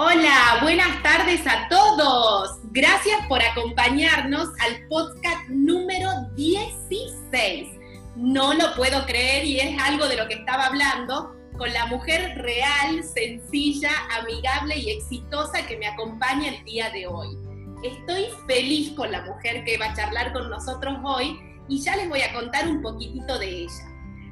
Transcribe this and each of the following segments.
Hola, buenas tardes a todos. Gracias por acompañarnos al podcast número 16. No lo puedo creer y es algo de lo que estaba hablando con la mujer real, sencilla, amigable y exitosa que me acompaña el día de hoy. Estoy feliz con la mujer que va a charlar con nosotros hoy y ya les voy a contar un poquitito de ella.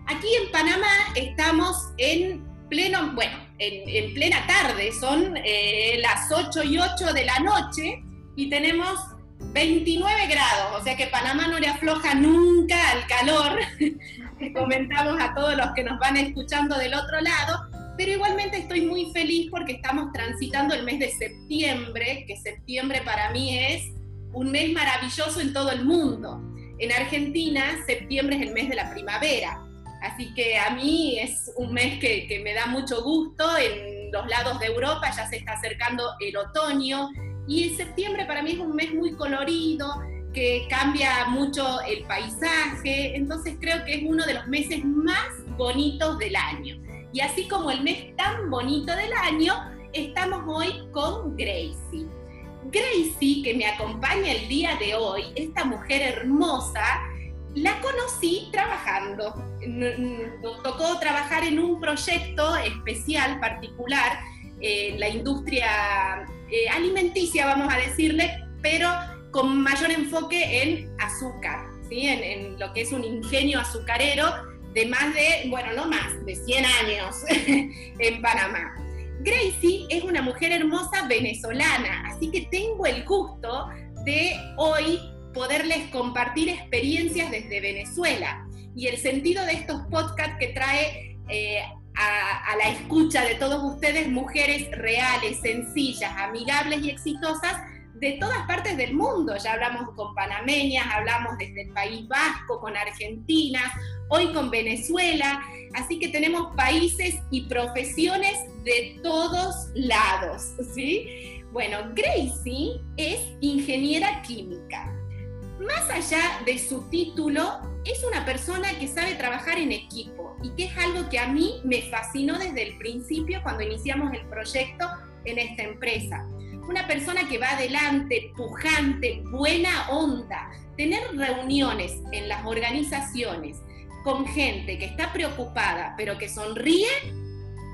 Aquí en Panamá estamos en pleno, bueno, en, plena tarde, son eh, las 8 y 8 de la noche y tenemos 29 grados, o sea que Panamá no le afloja nunca al calor comentamos a todos los que nos van escuchando del otro lado, pero igualmente estoy muy feliz porque estamos transitando el mes de septiembre, que septiembre para mí es un mes maravilloso en todo el mundo. En Argentina, septiembre es el mes de la primavera. Así que a mí es un mes que, me da mucho gusto. En los lados de Europa ya se está acercando el otoño y septiembre para mí es un mes muy colorido, que cambia mucho el paisaje, entonces creo que es uno de los meses más bonitos del año. Y así como el mes tan bonito del año, estamos hoy con Gracie. Gracie, que me acompaña el día de hoy, esta mujer hermosa, la conocí trabajando. Nos tocó trabajar en un proyecto especial, particular, en la industria eh, alimenticia, vamos a decirle, pero con mayor enfoque en azúcar, ¿sí? en, lo que es un ingenio azucarero de más de, bueno, no más, de 100 años en Panamá. Gracie es una mujer hermosa venezolana, así que tengo el gusto de hoy poderles compartir experiencias desde Venezuela. Y el sentido de estos podcasts que trae eh, a, la escucha de todos ustedes mujeres reales, sencillas, amigables y exitosas de todas partes del mundo. Ya hablamos con panameñas, hablamos desde el País Vasco, con argentinas, hoy con Venezuela. Así que tenemos países y profesiones de todos lados, ¿sí? Bueno, Gracie es ingeniera química más allá de su título, es una persona que sabe trabajar en equipo y que es algo que a mí me fascinó desde el principio cuando iniciamos el proyecto en esta empresa. Una persona que va adelante, pujante, buena onda, tener reuniones en las organizaciones con gente que está preocupada pero que sonríe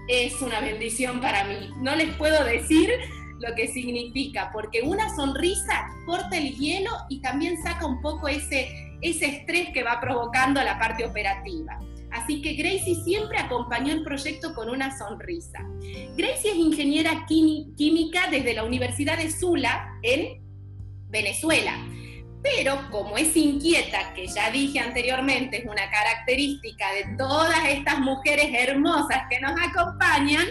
es una bendición para mí. No les puedo decir lo que significa, porque una sonrisa corta el hielo y también saca un poco ese, ese estrés que va provocando la parte operativa. Así que Gracie siempre acompañó el proyecto con una sonrisa. Gracie es ingeniera química desde la Universidad de Sula en Venezuela. Pero como es inquieta, que ya dije anteriormente, es una característica de todas estas mujeres hermosas que nos acompañan,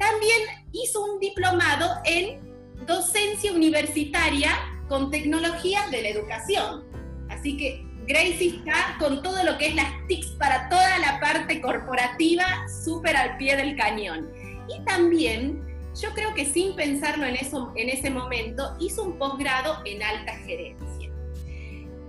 también hizo un diplomado en docencia universitaria con tecnologías de la educación. Así que Gracie está con todo lo que es las TICs para toda la parte corporativa súper al pie del cañón. Y también, yo creo que sin pensarlo en, eso, en ese momento, hizo un posgrado en alta gerencia.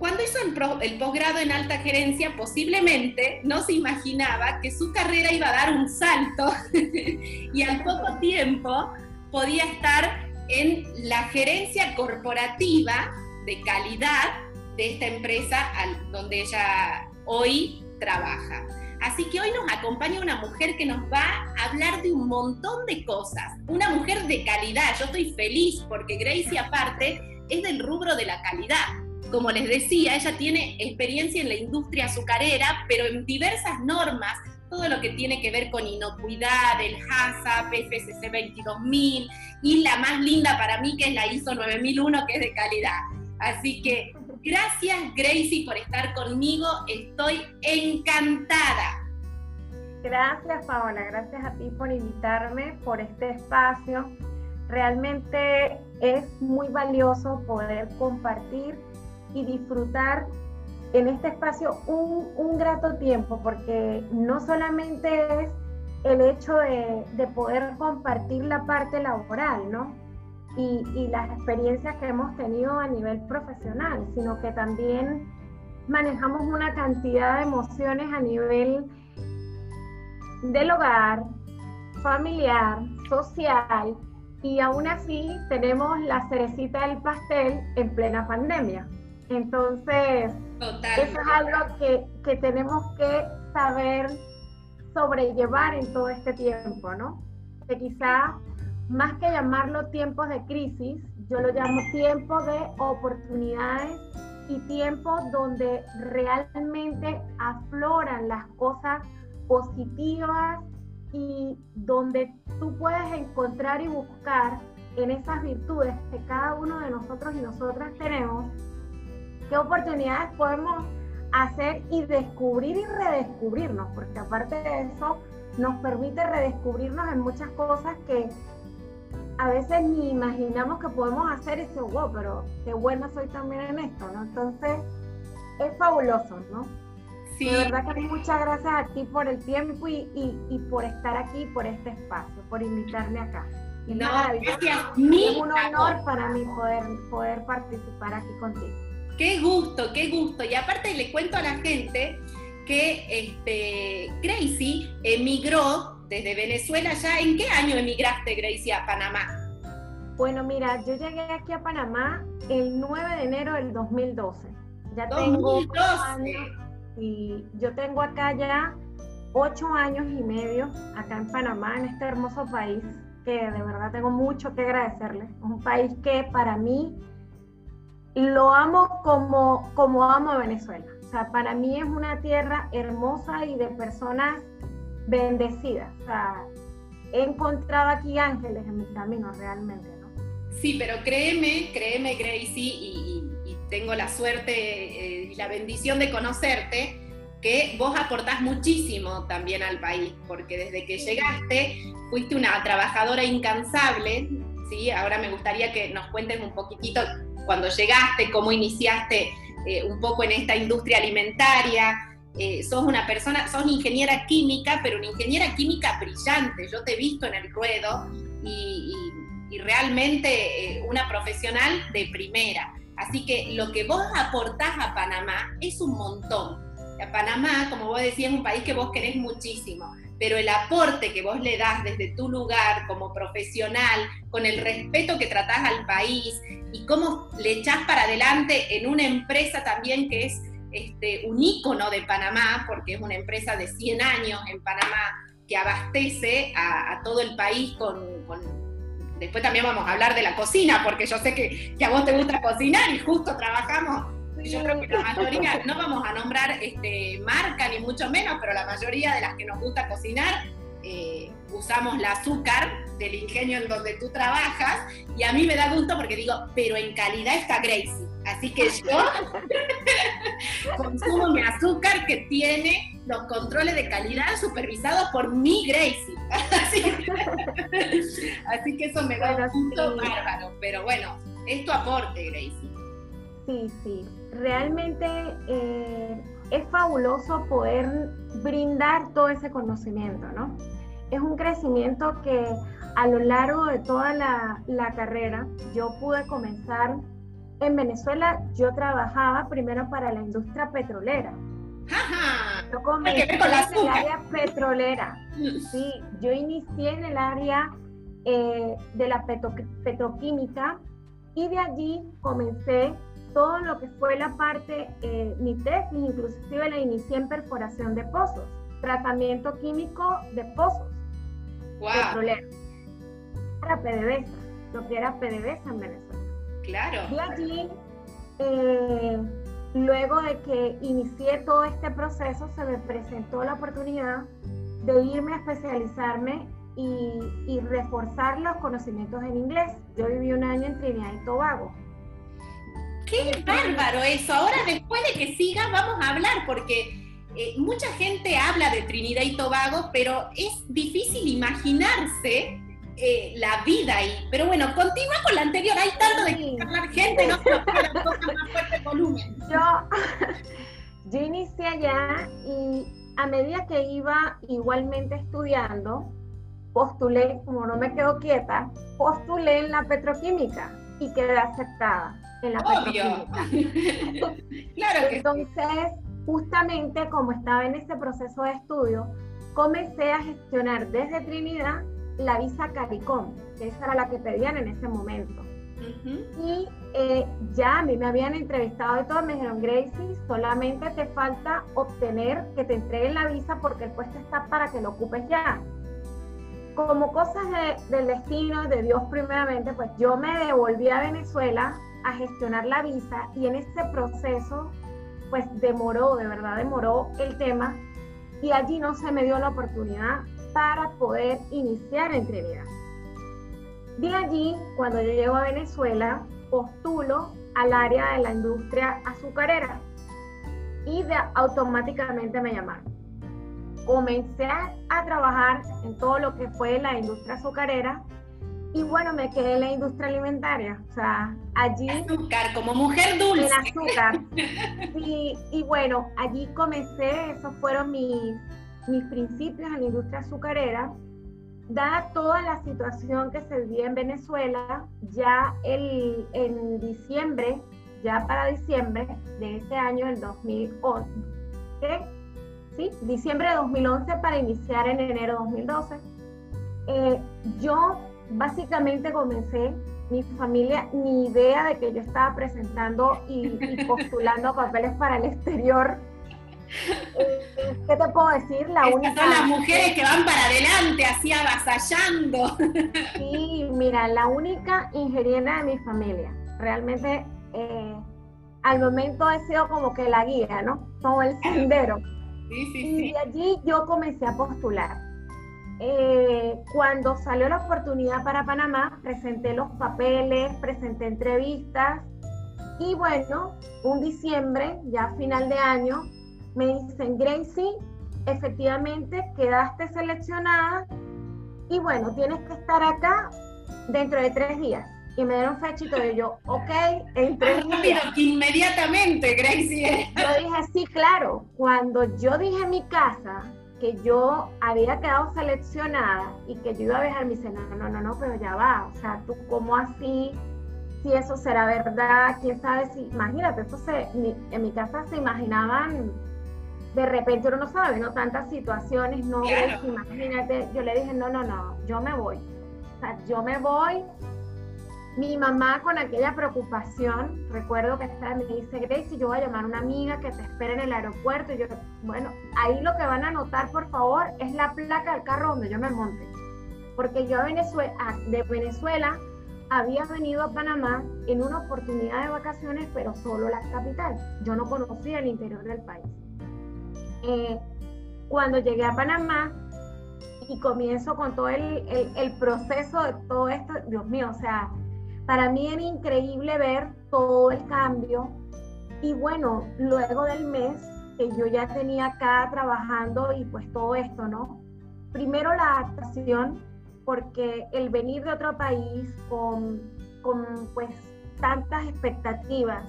Cuando hizo el, posgrado en alta gerencia, posiblemente no se imaginaba que su carrera iba a dar un salto y al poco tiempo podía estar en la gerencia corporativa de calidad de esta empresa donde ella hoy trabaja. Así que hoy nos acompaña una mujer que nos va a hablar de un montón de cosas. Una mujer de calidad. Yo estoy feliz porque Gracie aparte es del rubro de la calidad como les decía, ella tiene experiencia en la industria azucarera, pero en diversas normas, todo lo que tiene que ver con inocuidad, el HACCP, FSC 22000 y la más linda para mí que es la ISO 9001 que es de calidad. Así que gracias Gracie por estar conmigo, estoy encantada. Gracias Paola, gracias a ti por invitarme, por este espacio. Realmente es muy valioso poder compartir y disfrutar en este espacio un, un grato tiempo, porque no solamente es el hecho de, de, poder compartir la parte laboral, ¿no? Y, y, las experiencias que hemos tenido a nivel profesional, sino que también manejamos una cantidad de emociones a nivel del hogar, familiar, social, Y aún así tenemos la cerecita del pastel en plena pandemia. Entonces, eso es algo que, que tenemos que saber sobrellevar en todo este tiempo, ¿no? Que quizá más que llamarlo tiempos de crisis, yo lo llamo tiempo de oportunidades y tiempo donde realmente afloran las cosas positivas y donde tú puedes encontrar y buscar en esas virtudes que cada uno de nosotros y nosotras tenemos, qué oportunidades podemos hacer y descubrir y redescubrirnos, porque aparte de eso nos permite redescubrirnos en muchas cosas que a veces ni imaginamos que podemos hacer ese wow, pero qué buena soy también en esto, ¿no? Entonces, es fabuloso, ¿no? Sí. De verdad que muchas gracias a ti por el tiempo y, y, por estar aquí, por este espacio, por invitarme acá. no, gracias. Es un honor para mí poder, poder participar aquí contigo. Qué gusto, qué gusto. Y aparte le cuento a la gente que este, Gracie emigró desde Venezuela ya. ¿En qué año emigraste, Gracie, a Panamá? Bueno, mira, yo llegué aquí a Panamá el 9 de enero del 2012. Ya tengo años y yo tengo acá ya ocho años y medio acá en Panamá, en este hermoso país, que de verdad tengo mucho que agradecerle. Un país que para mí lo amo como, como amo a Venezuela. O sea, para mí es una tierra hermosa y de personas bendecidas. O sea, he encontrado aquí ángeles en mi camino realmente, ¿no? Sí, pero créeme, créeme, Gracie, y, tengo la suerte eh, y la bendición de conocerte, que vos aportás muchísimo también al país, porque desde que llegaste fuiste una trabajadora incansable, ¿sí? Ahora me gustaría que nos cuentes un poquitito cuando llegaste, cómo iniciaste eh, un poco en esta industria alimentaria. Eh, sos una persona, sos ingeniera química, pero una ingeniera química brillante. Yo te he visto en el ruedo y, realmente eh, una profesional de primera. Así que lo que vos aportás a Panamá es un montón. A Panamá, como vos decías, es un país que vos querés muchísimo pero el aporte que vos le das desde tu lugar como profesional, con el respeto que tratás al país y cómo le echás para adelante en una empresa también que es este, un ícono de Panamá, porque es una empresa de 100 años en Panamá que abastece a, todo el país con, Después también vamos a hablar de la cocina, porque yo sé que, que a vos te gusta cocinar y justo trabajamos yo creo que la mayoría, no vamos a nombrar este, marca ni mucho menos, pero la mayoría de las que nos gusta cocinar eh, usamos el azúcar del ingenio en donde tú trabajas y a mí me da gusto porque digo, pero en calidad está Gracie. Así que yo consumo mi azúcar que tiene los controles de calidad supervisados por mi Gracie. Así que, eso me da un gusto bárbaro. Pero bueno, es tu aporte, Gracie. Sí, sí. Realmente eh, es fabuloso poder brindar todo ese conocimiento, ¿no? Es un crecimiento que a lo largo de toda la, carrera yo pude comenzar en Venezuela. Yo trabajaba primero para la industria petrolera. Yo comencé en el área petrolera. Sí, yo inicié en el área eh, de la petroquímica y de allí comencé todo lo que fue la parte, eh, mi tesis inclusive la inicié en perforación de pozos, tratamiento químico de pozos wow. petroleros. Para PDVSA, lo que era PDVSA en Venezuela. Claro. Y allí, eh, luego de que inicié todo este proceso, se me presentó la oportunidad de irme a especializarme y, y reforzar los conocimientos en inglés. Yo viví un año en Trinidad y Tobago Qué bárbaro eso. Ahora después de que siga vamos a hablar porque eh, mucha gente habla de Trinidad y Tobago, pero es difícil imaginarse eh, la vida ahí. Pero bueno, continúa con la anterior. Hay tanto de hablar gente, no se más fuerte volumen. Yo, yo inicié allá y a medida que iba igualmente estudiando, postulé, como no me quedo quieta, postulé en la petroquímica y quedé aceptada en la Obvio. claro que Entonces, justamente como estaba en ese proceso de estudio, comencé a gestionar desde Trinidad la visa CARICOM, que esa era la que pedían en ese momento. Y eh, ya a mí me habían entrevistado y todo, me dijeron, Gracie, solamente te falta obtener que te entreguen la visa porque el puesto está para que lo ocupes ya. Como cosas del destino, de Dios primeramente, pues yo me devolví a Venezuela a gestionar la visa y en este proceso, pues demoró, de verdad demoró el tema y allí no se me dio la oportunidad para poder iniciar en Trinidad. De allí, cuando yo llego a Venezuela, postulo al área de la industria azucarera y de, automáticamente me llamaron. Comencé a trabajar en todo lo que fue la industria azucarera y bueno, me quedé en la industria alimentaria. O sea, allí... Azúcar, como mujer dulce. En azúcar. Y, y bueno, allí comencé, esos fueron mis, mis principios en la industria azucarera dada toda la situación que se vivía en Venezuela, ya el, en diciembre, ya para diciembre de ese año, el 2011, ¿sí? Diciembre de 2011 para iniciar en enero de 2012, eh, yo básicamente comencé mi familia ni idea de que yo estaba presentando y, y postulando papeles para el exterior eh, ¿Qué te puedo decir? La única... Son las mujeres que van para adelante, así avasallando. Sí, mira, la única ingeniera de mi familia. Realmente, eh, al momento he sido como que la guía, ¿no? Como el sendero. Sí, sí, y de allí yo comencé a postular. Eh, cuando salió la oportunidad para Panamá, presenté los papeles, presenté entrevistas y bueno, un diciembre, ya final de año, me dicen, Gracie, efectivamente quedaste seleccionada y bueno, tienes que estar acá dentro de tres días. Y me dieron fechito y yo, ok, en tres días. inmediatamente, Gracie. Yo dije, sí, claro. Cuando yo dije mi casa que yo había quedado seleccionada y que yo iba a viajar, me dice, no, no, no, no, pero ya va. O sea, tú, ¿cómo así? Si eso será verdad, quién sabe si. Imagínate, eso se, en mi casa se imaginaban de repente uno no sabe, ¿no? Tantas situaciones, no imagínate, yo le dije, no, no, no, yo me voy. O sea, yo me voy. Mi mamá con aquella preocupación, recuerdo que estaba, me dice, Gracie, yo voy a llamar a una amiga que te espera en el aeropuerto. Y yo, bueno, ahí lo que van a notar, por favor, es la placa del carro donde yo me monte. Porque yo a Venezuela, de Venezuela había venido a Panamá en una oportunidad de vacaciones, pero solo la capital. Yo no conocía el interior del país. Eh, cuando llegué a Panamá y comienzo con todo el, el, proceso de todo esto, Dios mío, o sea, para mí era increíble ver todo el cambio. Y bueno, luego del mes que yo ya tenía acá trabajando y pues todo esto, ¿no? Primero la adaptación, porque el venir de otro país con, con pues tantas expectativas,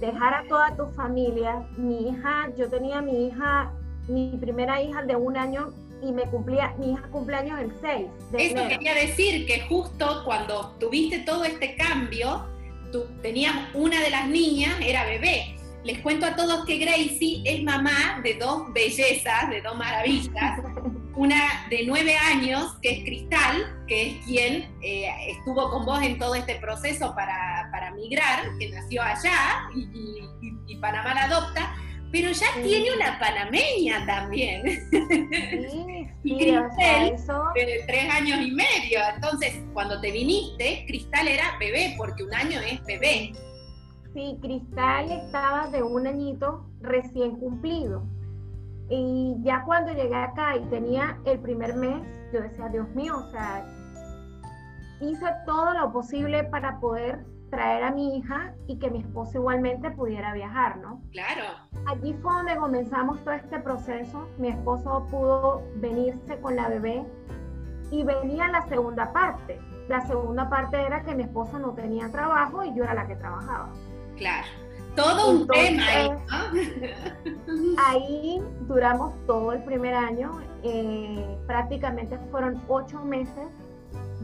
dejar a toda tu familia. Mi hija, yo tenía mi hija, mi primera hija de un año y me cumplía, mi hija cumpleaños el 6 de Eso quería decir que justo cuando tuviste todo este cambio, tú tenías una de las niñas, era bebé. Les cuento a todos que Gracie es mamá de dos bellezas, de dos maravillas. una de nueve años, que es Cristal, que es quien eh, estuvo con vos en todo este proceso para, para migrar, que nació allá y, Panamá la adopta, pero ya tiene una panameña también. Sí, y Cristal, de tres años y medio. Entonces, cuando te viniste, Cristal era bebé, porque un año es bebé. Sí, Cristal estaba de un añito recién cumplido. Y ya cuando llegué acá y tenía el primer mes, yo decía, Dios mío, o sea, hice todo lo posible para poder traer a mi hija y que mi esposo igualmente pudiera viajar, ¿no? Claro. Allí fue donde comenzamos todo este proceso. Mi esposo pudo venirse con la bebé y venía la segunda parte. La segunda parte era que mi esposo no tenía trabajo y yo era la que trabajaba. Claro. Todo un tema ahí. duramos todo el primer año, eh, prácticamente fueron ocho meses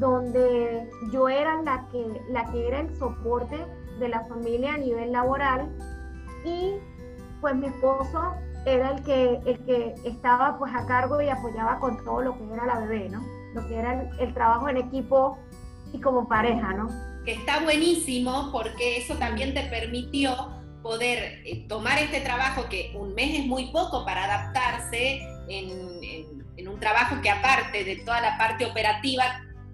donde yo era la que, la que era el soporte de la familia a nivel laboral y pues mi esposo era el que, el que estaba pues a cargo y apoyaba con todo lo que era la bebé, ¿no? lo que era el, trabajo en equipo y como pareja, ¿no? Que está buenísimo porque eso también te permitió poder eh, tomar este trabajo, que un mes es muy poco para adaptarse en, un trabajo que aparte de toda la parte operativa,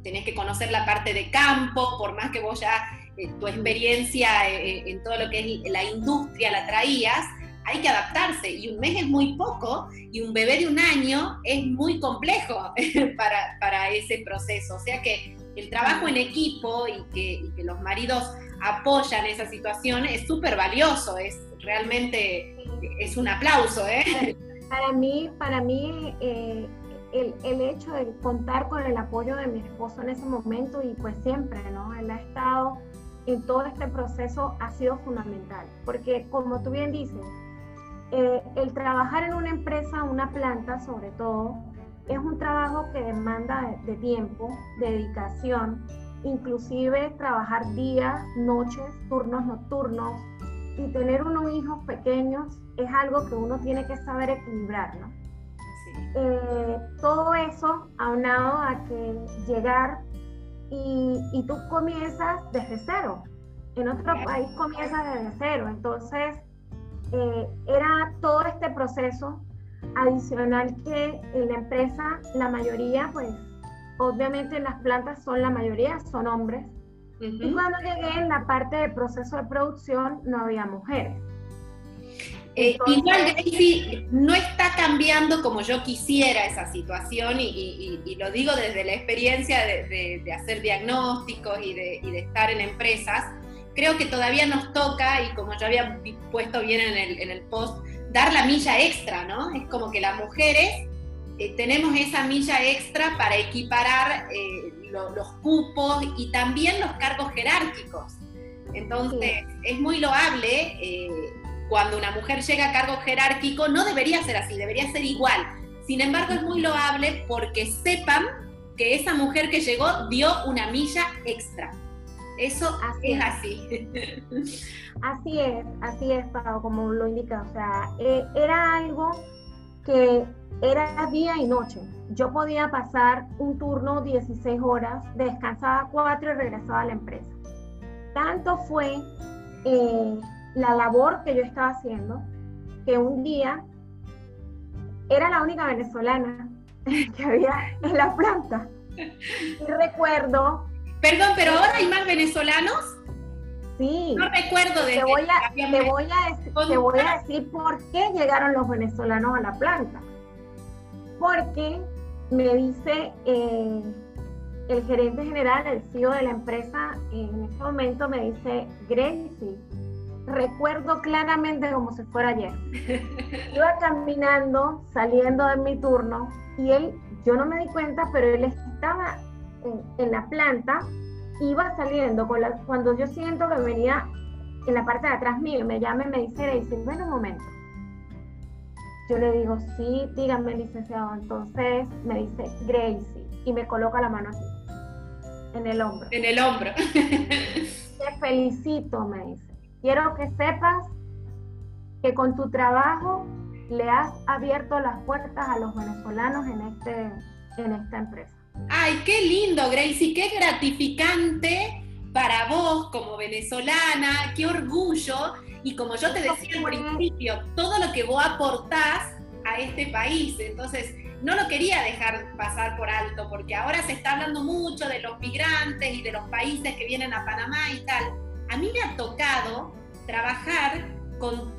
tenés que conocer la parte de campo, por más que vos ya eh, tu experiencia eh, en todo lo que es la industria la traías, hay que adaptarse y un mes es muy poco y un bebé de un año es muy complejo para, para ese proceso. O sea que el trabajo en equipo y que, los maridos apoyan esa situación es súper valioso, es realmente, es un aplauso. ¿eh? Para mí, para mí eh, el, el, hecho de contar con el apoyo de mi esposo en ese momento y pues siempre, ¿no? Él ha estado en todo este proceso ha sido fundamental, porque como tú bien dices, eh, el trabajar en una empresa, una planta sobre todo, es un trabajo que demanda de, tiempo, dedicación, inclusive trabajar días, noches, turnos nocturnos y tener unos hijos pequeños es algo que uno tiene que saber equilibrar, ¿no? Eh, todo eso aunado a que llegar y, y, tú comienzas desde cero. En otro país comienzas desde cero. Entonces, eh, era todo este proceso adicional que en la empresa, la mayoría, pues obviamente en las plantas son la mayoría, son hombres. Y cuando llegué en la parte de proceso de producción no había mujeres. Eh, igual, Gracie, no está cambiando como yo quisiera esa situación y, lo digo desde la experiencia de, hacer diagnósticos y de, y de estar en empresas creo que todavía nos toca, y como yo había puesto bien en el, post, dar la milla extra, ¿no? Es como que las mujeres eh, tenemos esa milla extra para equiparar eh, los cupos y también los cargos jerárquicos. Entonces, es muy loable eh, cuando una mujer llega a cargo jerárquico, no debería ser así, debería ser igual. Sin embargo, es muy loable porque sepan que esa mujer que llegó dio una milla extra. Eso es así. Así es, así es, como lo indica. O sea, eh, era algo que era día y noche. Yo podía pasar un turno 16 horas, descansaba 4 y regresaba a la empresa. Tanto fue eh, la labor que yo estaba haciendo que un día era la única venezolana que había en la planta. Y recuerdo Perdón, pero ahora hay más venezolanos. Sí. No recuerdo de te voy, a, te, voy a decir, te voy a decir por qué llegaron los venezolanos a la planta. Porque me dice eh, el gerente general, el CEO de la empresa, en ese momento me dice, Gracie, recuerdo claramente como si fuera ayer. Iba caminando, saliendo de mi turno, y él, yo no me di cuenta, pero él estaba en, la planta, iba saliendo, con la, cuando yo siento que venía en la parte de atrás mío, me llama y me dice, dice, bueno, un momento. Yo le digo, sí, dígame, licenciado. Entonces me dice, Gracie, y me coloca la mano aquí, en el hombro. En el hombro. Te felicito, me dice. Quiero que sepas que con tu trabajo le has abierto las puertas a los venezolanos en, este, en esta empresa. Ay, qué lindo, Gracie, qué gratificante para vos como venezolana, qué orgullo. Y como yo te decía al principio, todo lo que vos aportás a este país. Entonces, no lo quería dejar pasar por alto, porque ahora se está hablando mucho de los migrantes y de los países que vienen a Panamá y tal. A mí me ha tocado trabajar con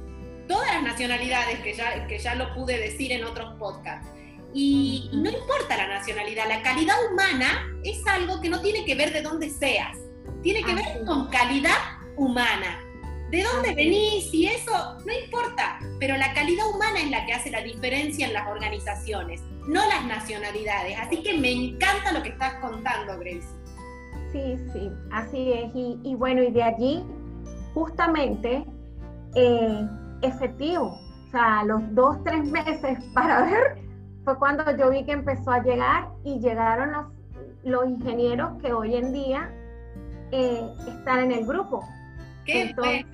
todas las nacionalidades, que ya, que ya lo pude decir en otros podcasts y, no importa la nacionalidad, la calidad humana es algo que no tiene que ver de dónde seas, tiene que ver con calidad humana. ¿De dónde venís? Y eso no importa, pero la calidad humana es la que hace la diferencia en las organizaciones, no las nacionalidades. Así que me encanta lo que estás contando, Grace. Sí, sí, así es. Y, bueno, y de allí, justamente, eh, efectivo, o sea, los dos, tres meses para ver fue cuando yo vi que empezó a llegar y llegaron los, los ingenieros que hoy en día eh, están en el grupo. Entonces,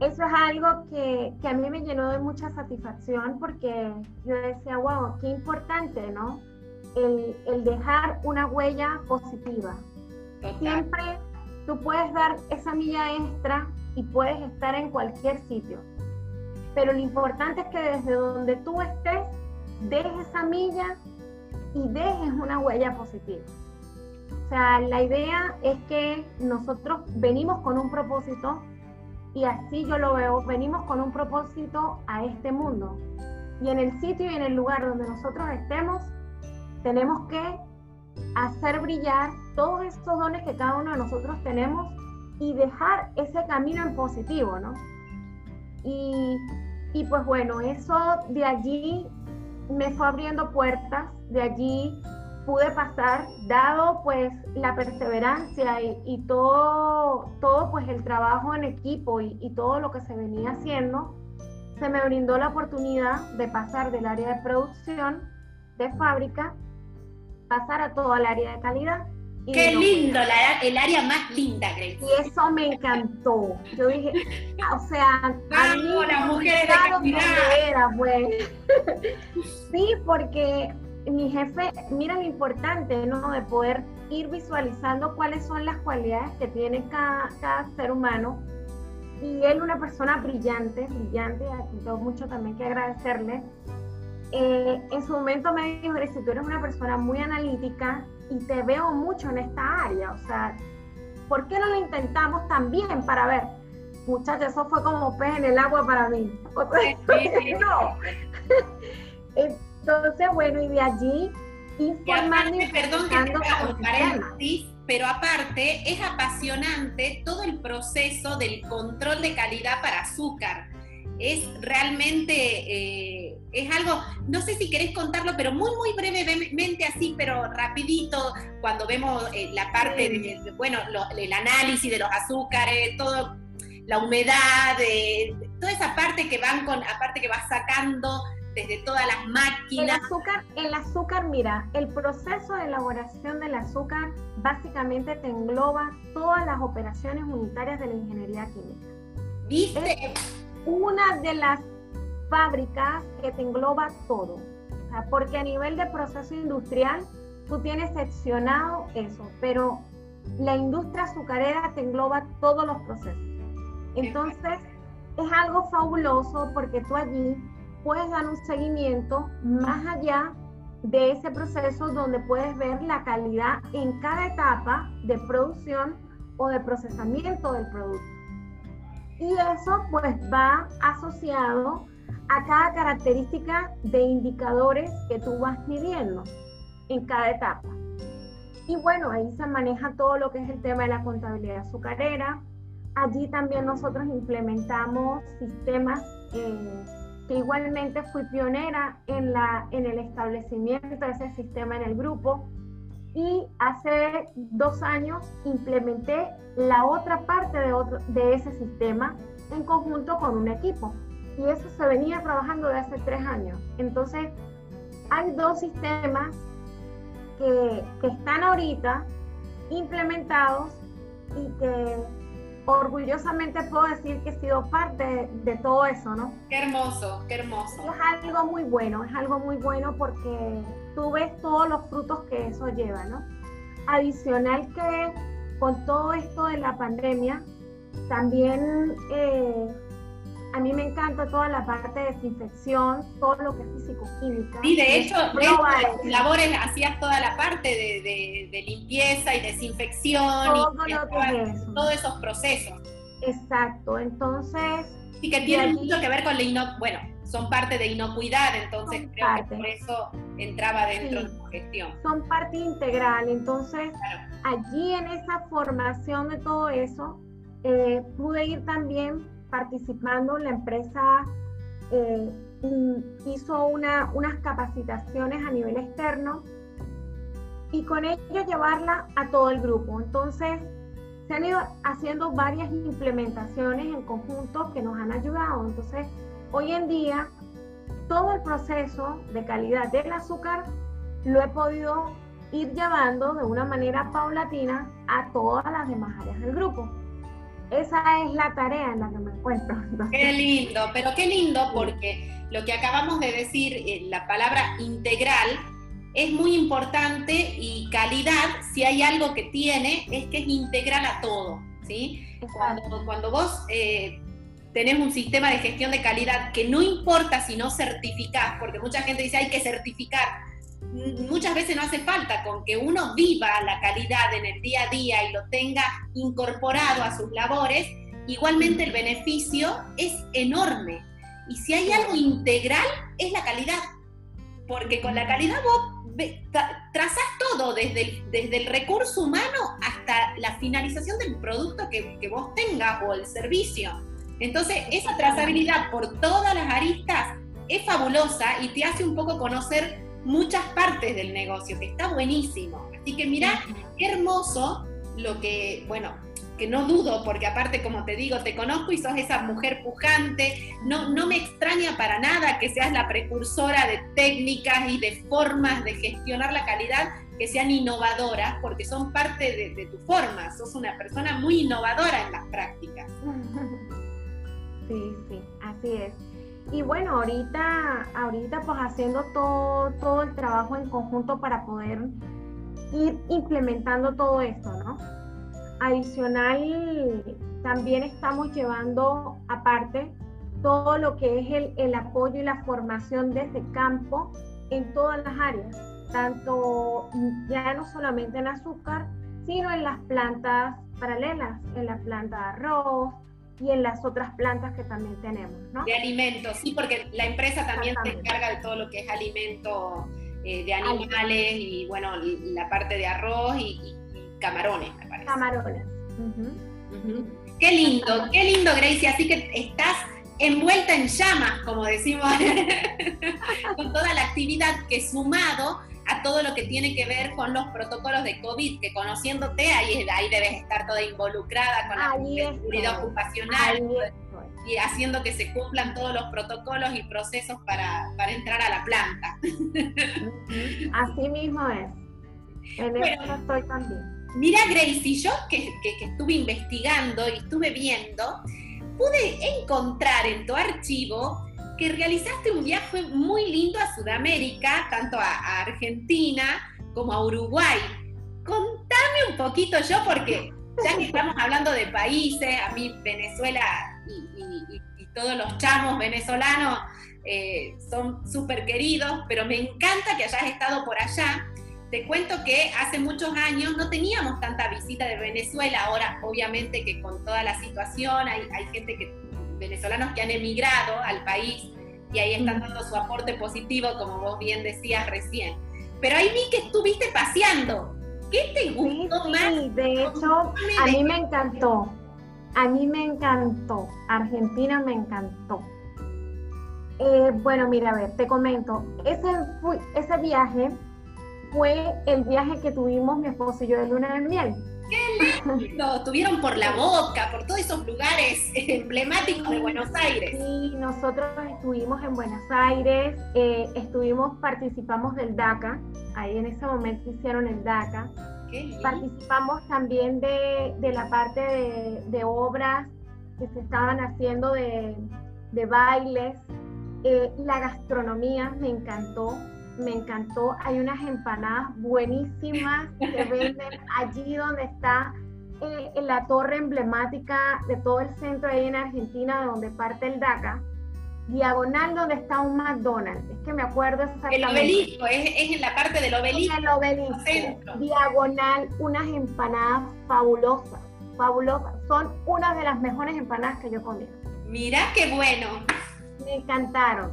eso es algo que, que, a mí me llenó de mucha satisfacción porque yo decía, wow, qué importante, ¿no? el, dejar una huella positiva. Siempre tú puedes dar esa milla extra y puedes estar en cualquier sitio. Pero lo importante es que desde donde tú estés, dejes esa milla y dejes una huella positiva. O sea, la idea es que nosotros venimos con un propósito y así yo lo veo, venimos con un propósito a este mundo. Y en el sitio y en el lugar donde nosotros estemos, tenemos que hacer brillar todos estos dones que cada uno de nosotros tenemos y dejar ese camino en positivo, ¿no? Y, y pues bueno, eso de allí me fue abriendo puertas, de allí pude pasar, dado pues la perseverancia y, todo, todo pues el trabajo en equipo y, y, todo lo que se venía haciendo, se me brindó la oportunidad de pasar del área de producción de fábrica, pasar a todo el área de calidad. Qué lindo, el área más linda, Grace. Y eso me encantó. Yo dije, o sea, a mí, las mujeres de era, pues. sí, porque mi jefe, mira lo importante, ¿no? De poder ir visualizando cuáles son las cualidades que tiene cada, ser humano. Y él, una persona brillante, brillante, aquí tengo mucho también que agradecerle. Eh, en su momento me dijo, si tú eres una persona muy analítica y te veo mucho en esta área, o sea, ¿por qué no lo intentamos también para ver? Muchachos, eso fue como pez en el agua para mí. no. Entonces, bueno, y de allí informando Perdón que te paréntesis, pero aparte es apasionante todo el proceso del control de calidad para azúcar. Es realmente, eh, es algo, no sé si querés contarlo, pero muy, muy brevemente así, pero rapidito, cuando vemos eh, la parte, de, bueno, el análisis de los azúcares, todo, la humedad, toda esa parte que van con, aparte que va sacando desde todas las máquinas. El azúcar, el azúcar, mira, el proceso de elaboración del azúcar básicamente te engloba todas las operaciones unitarias de la ingeniería química. ¿Viste? Una de las fábricas que te engloba todo. porque a nivel de proceso industrial, tú tienes seccionado eso, pero la industria azucarera te engloba todos los procesos. Entonces, es algo fabuloso porque tú allí puedes dar un seguimiento más allá de ese proceso donde puedes ver la calidad en cada etapa de producción o de procesamiento del producto. Y eso pues va asociado a cada característica de indicadores que tú vas midiendo en cada etapa. Y bueno, ahí se maneja todo lo que es el tema de la contabilidad azucarera. Allí también nosotros implementamos sistemas eh, que igualmente fui pionera en, la, en el establecimiento de ese sistema en el grupo y hace dos años implementé la otra parte de, otro, de ese sistema en conjunto con un equipo. Y eso se venía trabajando desde hace tres años. Entonces, hay dos sistemas que, que están ahorita implementados y que orgullosamente puedo decir que he sido parte de, todo eso, ¿no? Qué hermoso, qué hermoso. Es algo muy bueno, es algo muy bueno porque tú ves todos los frutos que eso lleva, ¿no? Adicional que con todo esto de la pandemia, también eh, a mí me encanta toda la parte de desinfección, todo lo que es físico-química. Sí, de hecho, de labores hacías toda la parte de, limpieza y desinfección todo y lo que es eso. todos esos procesos. Exacto, entonces... Y que tienen mucho que ver con la inocuidad, bueno, son parte de inocuidad, entonces creo que por eso entraba dentro de tu gestión. Son parte integral, entonces allí en esa formación de todo eso, eh, pude ir también participando, la empresa eh, hizo una, unas capacitaciones a nivel externo y con ello llevarla a todo el grupo. Entonces, se han ido haciendo varias implementaciones en conjunto que nos han ayudado. Entonces, hoy en día, todo el proceso de calidad del azúcar lo he podido ir llevando de una manera paulatina a todas las demás áreas del grupo esa es la tarea en la que me encuentro. Qué lindo, pero qué lindo porque lo que acabamos de decir, eh, la palabra integral, es muy importante y calidad, si hay algo que tiene, es que es integral a todo, ¿sí? Cuando, cuando vos eh, tenés un sistema de gestión de calidad que no importa si no certificás, porque mucha gente dice hay que certificar, muchas veces no hace falta, con que uno viva la calidad en el día a día y lo tenga incorporado a sus labores, igualmente el beneficio es enorme. Y si hay algo integral, es la calidad. Porque con la calidad vos trazas todo, desde el, desde el recurso humano hasta la finalización del producto que, que vos tengas o el servicio. Entonces, esa trazabilidad por todas las aristas es fabulosa y te hace un poco conocer muchas partes del negocio, que está buenísimo. Así que mira, qué hermoso lo que, bueno, que no dudo, porque aparte, como te digo, te conozco y sos esa mujer pujante, no, no me extraña para nada que seas la precursora de técnicas y de formas de gestionar la calidad que sean innovadoras, porque son parte de, tu forma, sos una persona muy innovadora en las prácticas. Sí, sí, así es. Y bueno, ahorita, ahorita pues haciendo todo, todo el trabajo en conjunto para poder ir implementando todo esto, ¿no? Adicional, también estamos llevando aparte todo lo que es el, el apoyo y la formación desde campo en todas las áreas, tanto ya no solamente en azúcar, sino en las plantas paralelas, en la planta de arroz y en las otras plantas que también tenemos, ¿no? De alimentos, sí, porque la empresa también se encarga de todo lo que es alimento eh, de animales y bueno, la parte de arroz y camarones, me parece. Camarones. Qué lindo, qué lindo, Gracie. Así que estás envuelta en llamas, como decimos, con toda la actividad que sumado a todo lo que tiene que ver con los protocolos de COVID, que conociéndote, ahí, ahí debes estar toda involucrada con la seguridad ocupacional y haciendo que se cumplan todos los protocolos y procesos para, para entrar a la planta. Así mismo es. En eso estoy también. Mira, Gracie, yo que, estuve investigando y estuve viendo, pude encontrar en tu archivo que realizaste un viaje muy lindo a Sudamérica, tanto a, Argentina como a Uruguay. Contame un poquito yo, porque ya que estamos hablando de países, a mí Venezuela y, todos los chamos venezolanos eh, son súper queridos, pero me encanta que hayas estado por allá. Te cuento que hace muchos años no teníamos tanta visita de Venezuela, ahora obviamente que con toda la situación hay, gente que, venezolanos que han emigrado al país y ahí están dando su aporte positivo, como vos bien decías recién. Pero ahí vi que estuviste paseando. ¿Qué te gustó sí, más? De hecho, a mí me encantó. A mí me encantó. Argentina me encantó. Eh, bueno, mira, a ver, te comento. Ese, ese viaje fue el viaje que tuvimos mi esposo y yo de luna de miel. ¡Qué lindo! Estuvieron por la boca, por todos esos lugares emblemáticos de Buenos Aires. Sí, nosotros estuvimos en Buenos Aires, eh, estuvimos, participamos del DACA, ahí en ese momento hicieron el DACA. Participamos también de, de la parte de, de, obras que se estaban haciendo de, de bailes. Eh, la gastronomía me encantó me encantó. Hay unas empanadas buenísimas que venden allí donde está eh, la torre emblemática de todo el centro ahí en Argentina, de donde parte el DACA. Diagonal donde está un McDonald's. Es que me acuerdo exactamente. El obelisco, es, en la parte del obelisco. el obelisco. Diagonal, unas empanadas fabulosas, fabulosas. Son una de las mejores empanadas que yo comí. Mira qué bueno. Me encantaron.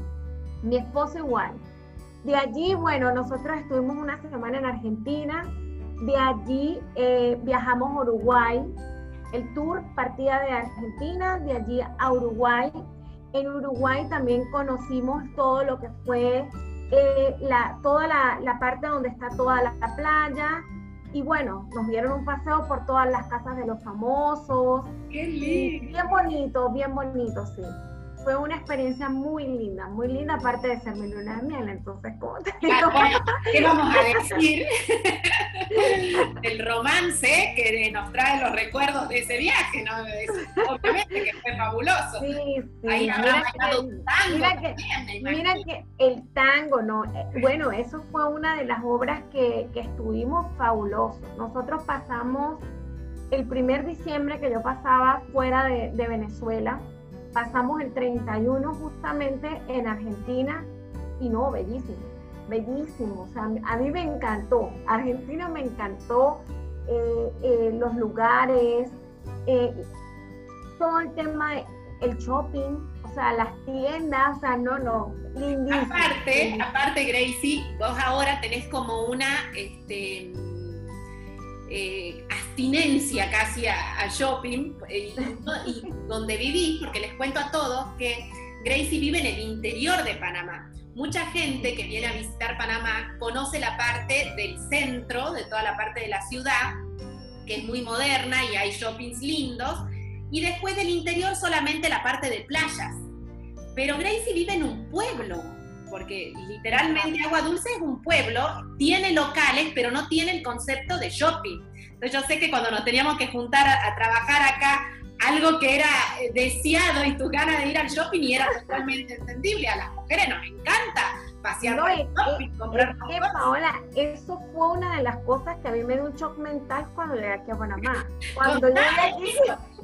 Mi esposo igual. De allí, bueno, nosotros estuvimos una semana en Argentina, de allí eh, viajamos a Uruguay, el tour partía de Argentina, de allí a Uruguay. En Uruguay también conocimos todo lo que fue eh, la, toda la, parte donde está toda la, playa. Y bueno, nos dieron un paseo por todas las casas de los famosos. ¡Qué lindo! Bien bonito, bien bonito, sí fue una experiencia muy linda, muy linda, aparte de ser mi luna de miel, entonces, ¿cómo te digo? ¿Qué vamos a decir? del romance que nos trae los recuerdos de ese viaje, ¿no? obviamente que fue fabuloso. Sí, sí. Ahí habrá bailado un tango mira que, mira que el tango, ¿no? Eh, bueno, eso fue una de las obras que, que estuvimos fabulosos. Nosotros pasamos el primer diciembre que yo pasaba fuera de, de Venezuela, pasamos el 31 justamente en Argentina y no, bellísimo, bellísimo. O sea, a mí me encantó. Argentina me encantó, eh, eh, los lugares, eh, todo el tema, el shopping, o sea, las tiendas, o sea, no, no, lindísimo. Aparte, aparte, Gracie, vos ahora tenés como una, este, abstinencia casi a, shopping y, y, donde viví, porque les cuento a todos que Gracie vive en el interior de Panamá mucha gente que viene a visitar Panamá conoce la parte del centro, de toda la parte de la ciudad, que es muy moderna y hay shoppings lindos, y después del interior solamente la parte de playas. Pero Gracie vive en un pueblo, porque literalmente Agua Dulce es un pueblo, tiene locales, pero no tiene el concepto de shopping. Entonces yo sé que cuando nos teníamos que juntar a, trabajar acá algo que era eh, deseado y tu ganas de ir al shopping y era totalmente entendible. A las mujeres nos encanta pasear no, shopping, comprar es Paola, eso fue una de las cosas que a mí me dio un shock mental cuando llegué aquí a Panamá. Cuando yo aquí,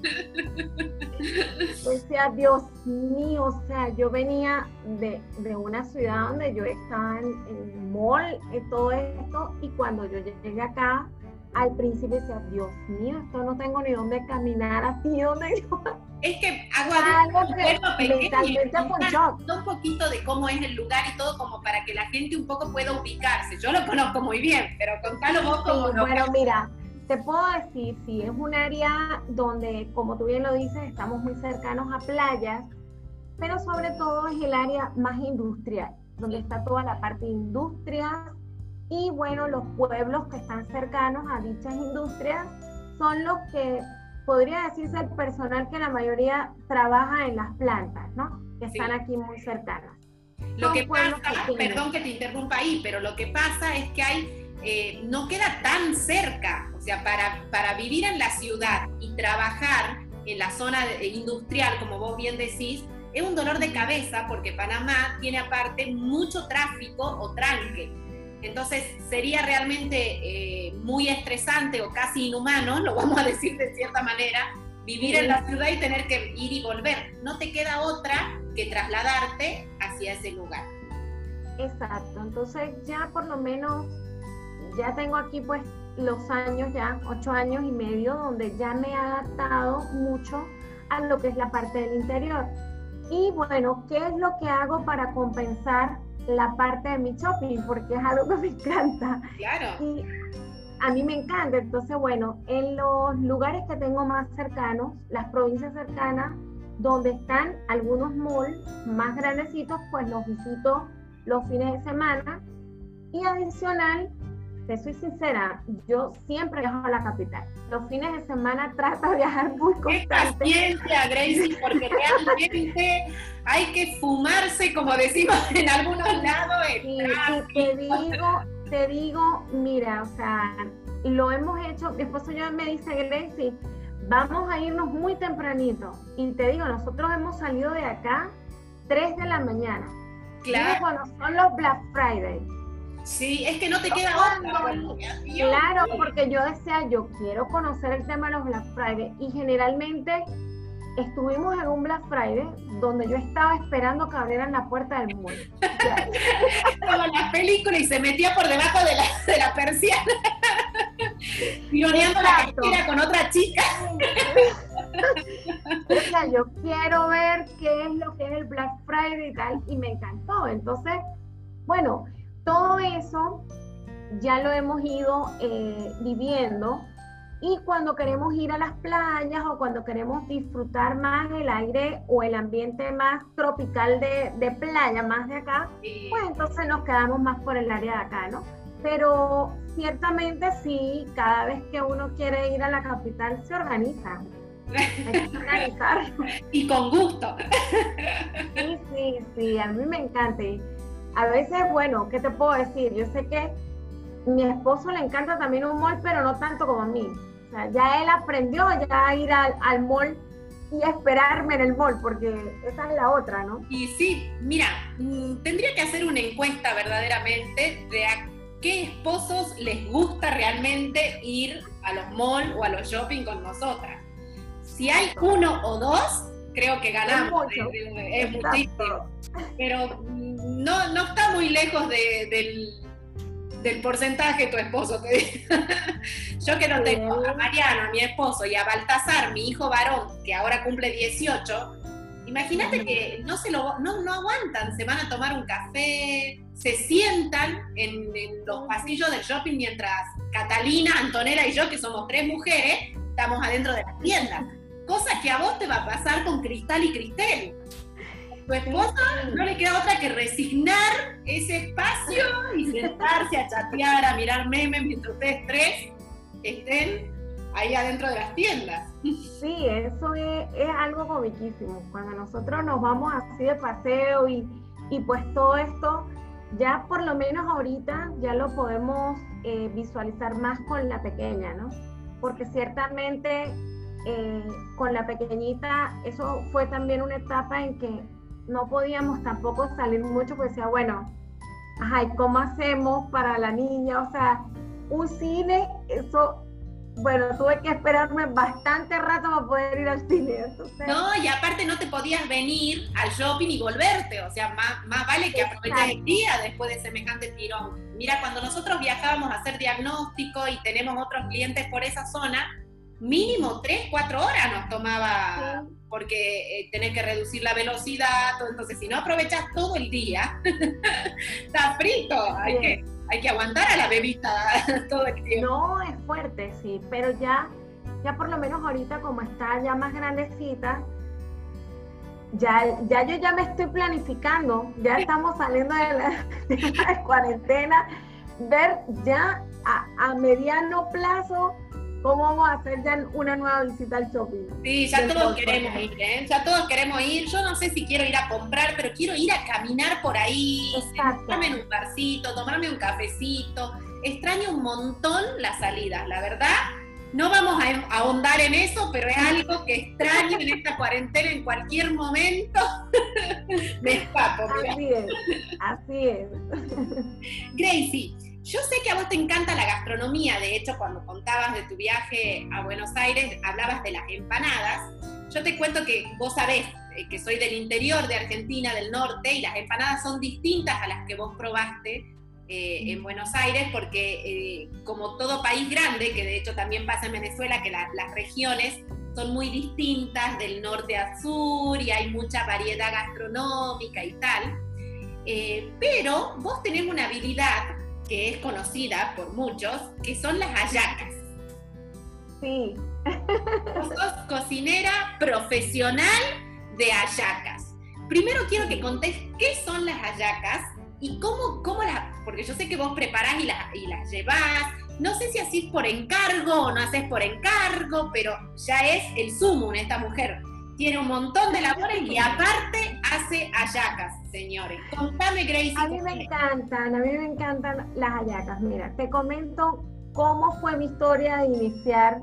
decía, Dios mío, o sea, yo venía de, de una ciudad donde yo estaba en, en mall, en todo esto, y cuando yo llegué acá, al principio decía, Dios mío, esto no tengo ni dónde caminar, así donde yo... Es que Agua un poquito de cómo es el lugar y todo como para que la gente un poco pueda ubicarse. Yo lo conozco muy bien, pero contalo vos como Bueno, mira, te puedo decir, sí, es un área donde, como tú bien lo dices, estamos muy cercanos a playas, pero sobre todo es el área más industrial, donde está toda la parte de industrias, y bueno, los pueblos que están cercanos a dichas industrias son los que podría decirse el personal que la mayoría trabaja en las plantas, ¿no? Que están aquí muy cercanas. Lo que pasa, perdón que te interrumpa ahí, pero lo que pasa es que hay, eh, no queda tan cerca, o sea, para, para vivir en la ciudad y trabajar en la zona industrial, como vos bien decís, es un dolor de cabeza porque Panamá tiene aparte mucho tráfico o tranque. Entonces sería realmente eh, muy estresante o casi inhumano, lo vamos a decir de cierta manera, vivir en la ciudad y tener que ir y volver. No te queda otra que trasladarte hacia ese lugar. Exacto, entonces ya por lo menos, ya tengo aquí pues los años, ya ocho años y medio, donde ya me he adaptado mucho a lo que es la parte del interior. Y bueno, ¿qué es lo que hago para compensar la parte de mi shopping porque es algo que me encanta. Claro. Y a mí me encanta. Entonces, bueno, en los lugares que tengo más cercanos, las provincias cercanas, donde están algunos malls más grandecitos, pues los visito los fines de semana. Y adicional, te soy sincera, yo siempre viajo a la capital. Los fines de semana trato de viajar muy constante. Qué paciencia, Gracie, porque realmente hay que fumarse, como decimos en algunos lados. Y, te digo, te digo, mira, o sea, lo hemos hecho, mi esposo ya me dice, Gracie, vamos a irnos muy tempranito. Y te digo, nosotros hemos salido de acá 3 de la mañana. Claro. cuando son los Black Friday Sí, es que no te queda otra. Claro, porque yo decía, yo quiero conocer el tema de los Black Friday y generalmente estuvimos en un Black Friday donde yo estaba esperando que abrieran la puerta del mall. Como la película y se metía por debajo de la, de la persiana, pioneando la cartera con otra chica. o sea, yo quiero ver qué es lo que es el Black Friday y tal, y me encantó. Entonces, bueno, todo eso ya lo hemos ido eh, viviendo y cuando queremos ir a las playas o cuando queremos disfrutar más el aire o el ambiente más tropical de, playa, más de acá, pues entonces nos quedamos más por el área de acá, ¿no? Pero ciertamente sí, cada vez que uno quiere ir a la capital se organiza. Hay que organizar. y con gusto. Sí, sí, sí, a mí me encanta a veces, bueno, ¿qué te puedo decir? Yo sé que mi esposo le encanta también un mall, pero no tanto como a mí. O sea, ya él aprendió ya a ir al, al mall y esperarme en el mall, porque esa es la otra, ¿no? Y sí, mira, mm, tendría que hacer una encuesta verdaderamente de a qué esposos les gusta realmente ir a los malls o a los shopping con nosotras. Si hay uno o dos, creo que ganamos. Es, muchísimo. Pero mm, no, no está muy lejos del del porcentaje tu esposo, te Yo que no tengo a Mariano, a mi esposo, y a Baltasar, mi hijo varón, que ahora cumple 18, imagínate que no, se lo, no, no aguantan, se van a tomar un café, se sientan en, los pasillos del shopping mientras Catalina, Antonella y yo, que somos tres mujeres, estamos adentro de las tiendas. Cosa que a vos te va a pasar con Cristal y Cristel tu esposa no le queda otra que resignar ese espacio y sentarse a chatear, a mirar memes mientras ustedes tres estén ahí adentro de las tiendas. Sí, eso es, algo comiquísimo. Cuando nosotros nos vamos así de paseo y, pues todo esto, ya por lo menos ahorita ya lo podemos eh, visualizar más con la pequeña, ¿no? Porque ciertamente eh, con la pequeñita, eso fue también una etapa en que no podíamos tampoco salir mucho, pues decía, bueno, ajá, ¿y cómo hacemos para la niña? O sea, un cine, eso, bueno, tuve que esperarme bastante rato para poder ir al cine. No, y aparte no te podías venir al shopping y volverte, o sea, más, más vale que aproveches el día después de semejante tirón. Mira, cuando nosotros viajábamos a hacer diagnóstico y tenemos otros clientes por esa zona, mínimo 3, 4 horas nos tomaba porque eh, tenés que reducir la velocidad, entonces si no aprovechas todo el día, está frito, hay que, hay que aguantar a la bebita todo el tiempo. No, es fuerte, sí, pero ya, ya por lo menos ahorita como está ya más grandecita, ya, ya yo ya me estoy planificando, ya estamos saliendo de la, cuarentena, ver ya a, a mediano plazo ¿Cómo vamos a hacer ya una nueva visita al shopping? Sí, ya todos queremos ir, ¿eh? Ya todos queremos ir. Yo no sé si quiero ir a comprar, pero quiero ir a caminar por ahí, tomarme en un barcito, tomarme un cafecito. Extraño un montón las salidas, la verdad. No vamos a ahondar en eso, pero es algo que extraño en esta cuarentena en cualquier momento. Me escapo. Así es, así es. Gracie, yo sé que a vos te encanta la gastronomía, de hecho cuando contabas de tu viaje a Buenos Aires hablabas de las empanadas. Yo te cuento que vos sabés eh, que soy del interior de Argentina, del norte, y las empanadas son distintas a las que vos probaste eh, en Buenos Aires, porque eh, como todo país grande, que de hecho también pasa en Venezuela, que las regiones son muy distintas del norte a sur y hay mucha variedad gastronómica y tal. pero vos tenés una habilidad que es conocida por muchos, que son las hallacas. Sí. sos cocinera profesional de hallacas. Primero quiero que contés qué son las hallacas y cómo, cómo las, porque yo sé que vos preparás y las, y las llevás. No sé si hacís por encargo o no haces por encargo, pero ya es el sumo en esta mujer. Tiene un montón de labores y aparte hace hallacas señores. Contame, Gracie. A mí me encantan, a mí me encantan las hallacas. Mira, te comento cómo fue mi historia de iniciar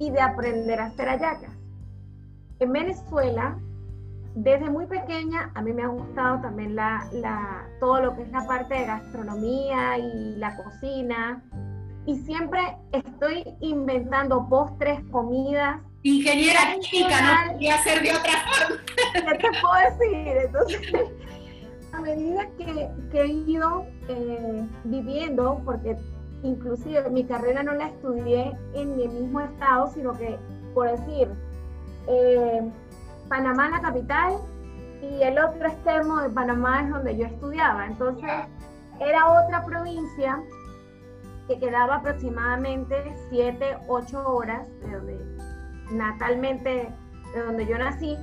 y de aprender a hacer hallacas. En Venezuela, desde muy pequeña, a mí me ha gustado también la, la, todo lo que es la parte de gastronomía y la cocina. Y siempre estoy inventando postres, comidas. Ingeniera química, no podía hacer de otra forma. ¿Qué te puedo decir? Entonces, a medida que, he ido eh, viviendo, porque inclusive mi carrera no la estudié en mi mismo estado, sino que, por decir, eh, Panamá la capital y el otro extremo de Panamá es donde yo estudiaba. Entonces, era otra provincia que quedaba aproximadamente 7, 8 horas de donde natalmente, de donde yo nací.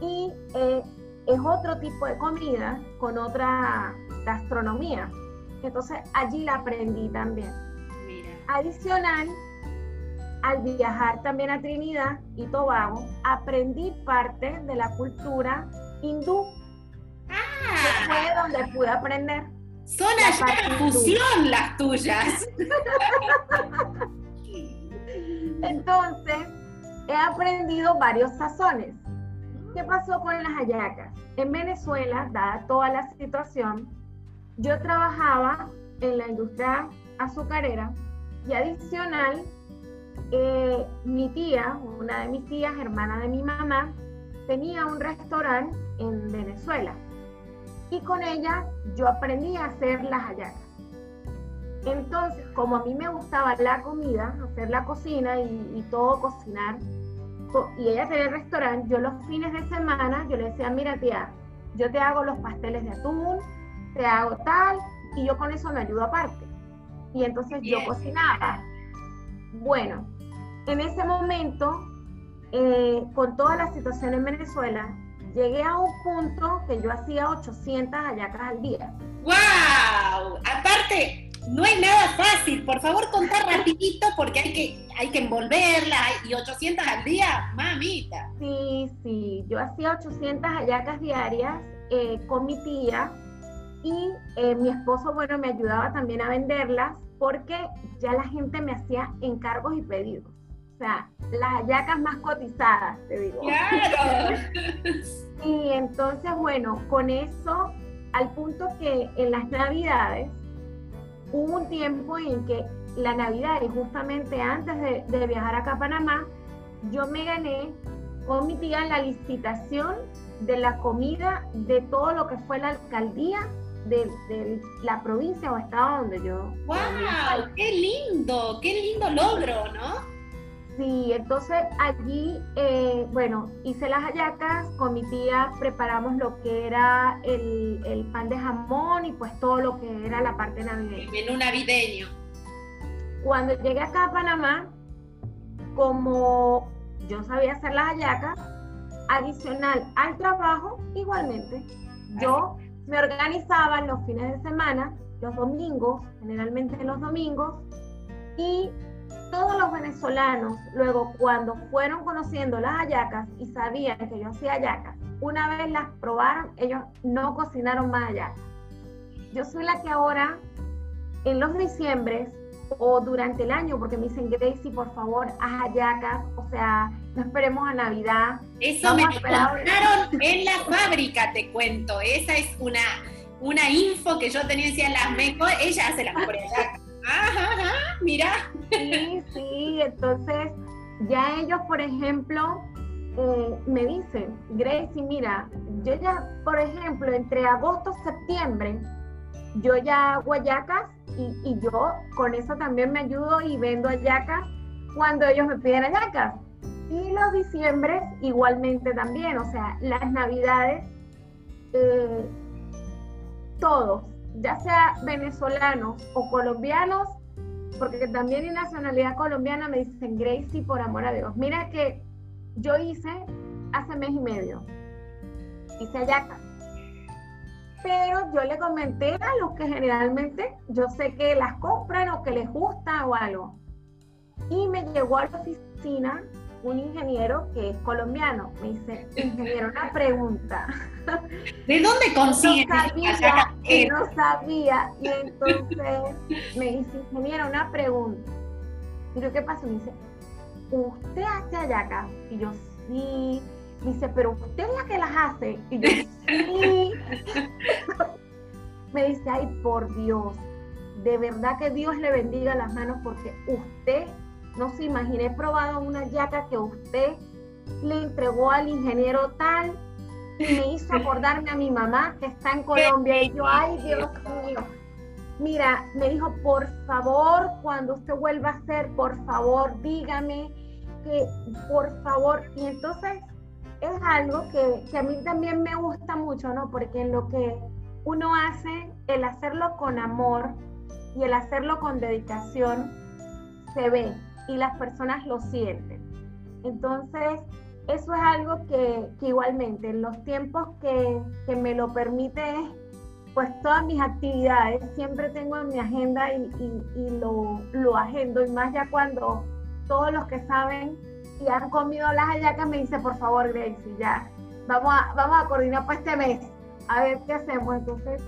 Y eh, es otro tipo de comida con otra gastronomía. Entonces allí la aprendí también. Adicional, al viajar también a Trinidad y Tobago, aprendí parte de la cultura hindú. Ah. fue donde pude aprender. Son allá fusión las tuyas. Entonces, he aprendido varios sazones. ¿Qué pasó con las hallacas? En Venezuela, dada toda la situación, yo trabajaba en la industria azucarera y adicional, eh, mi tía, una de mis tías, hermana de mi mamá, tenía un restaurante en Venezuela y con ella yo aprendí a hacer las hallacas. Entonces, como a mí me gustaba la comida, hacer la cocina y, todo cocinar, y ella tenía el restaurante, yo los fines de semana, yo le decía, mira tía, yo te hago los pasteles de atún, te hago tal, y yo con eso me ayudo aparte. Y entonces yo cocinaba. Bueno, en ese momento, eh, con toda la situación en Venezuela, llegué a un punto que yo hacía 800 hallacas al día. ¡Wow! Aparte, no es nada fácil. Por favor, contar rapidito porque hay que, hay que envolverla y 800 al día, mamita. Sí, sí. Yo hacía 800 hallacas diarias eh, con mi tía y eh, mi esposo, bueno, me ayudaba también a venderlas porque ya la gente me hacía encargos y pedidos. O sea, las hallacas más cotizadas, te digo. Claro. y entonces, bueno, con eso, al punto que en las navidades, hubo un tiempo en que la Navidad, y justamente antes de, de viajar acá a Panamá, yo me gané con mi tía la licitación de la comida de todo lo que fue la alcaldía de, la provincia o estado donde yo. ¡Wow! ¡Qué lindo! ¡Qué lindo logro, ¿no? Sí, entonces allí, eh, bueno, hice las hallacas, con mi tía preparamos lo que era el, pan de jamón y pues todo lo que era la parte navideña. El menú navideño. Cuando llegué acá a Panamá, como yo sabía hacer las hallacas, adicional al trabajo, igualmente, yo me organizaba los fines de semana, los domingos, generalmente los domingos, y todos los venezolanos, luego cuando fueron conociendo las hallacas y sabían que yo hacía hallacas, una vez las probaron, ellos no cocinaron más hallacas. Yo soy la que ahora, en los diciembres o durante el año, porque me dicen, Gracie, por favor, haz hallacas, o sea, no esperemos a Navidad. Eso me contaron en la fábrica, te cuento. Esa es una, una info que yo tenía, decía, las mejores, ella hace las mejores hallacas. Mira. Sí, sí, entonces ya ellos, por ejemplo, eh, me dicen, Gracie, mira, yo ya, por ejemplo, entre agosto y septiembre, yo ya hago hallacas y, y, yo con eso también me ayudo y vendo hallacas cuando ellos me piden hallacas. Y los diciembres igualmente también, o sea, las navidades, eh, todos, ya sea venezolanos o colombianos, porque también en nacionalidad colombiana me dicen Gracie por amor a Dios. Mira que yo hice hace mes y medio, hice ayaca. Pero yo le comenté a los que generalmente yo sé que las compran o que les gusta o algo. Y me llegó a la oficina un ingeniero que es colombiano. Me dice, ingeniero, una pregunta. ¿De dónde consigue? No sabía, no sabía. Y entonces me dice, ingeniero, una pregunta. Y yo, ¿qué pasó? Me dice, ¿usted hace hallacas? Y yo, sí. Me dice, pero usted es la que las hace. Y yo, sí. me dice, ay, por Dios. De verdad que Dios le bendiga las manos porque usted no se imagina, he probado una yaca que usted le entregó al ingeniero tal y me hizo acordarme a mi mamá que está en Colombia y yo, ay Dios mío. Mira, me dijo, por favor, cuando usted vuelva a hacer, por favor, dígame que, por favor, y entonces es algo que, que a mí también me gusta mucho, ¿no? Porque en lo que uno hace, el hacerlo con amor y el hacerlo con dedicación, se ve, y las personas lo sienten. Entonces, eso es algo que, igualmente en los tiempos que, me lo permite, pues todas mis actividades siempre tengo en mi agenda y, lo, lo, agendo y más ya cuando todos los que saben y han comido las hallacas me dicen, por favor, Gracie, ya, vamos a, vamos a coordinar para este mes, a ver qué hacemos. Entonces,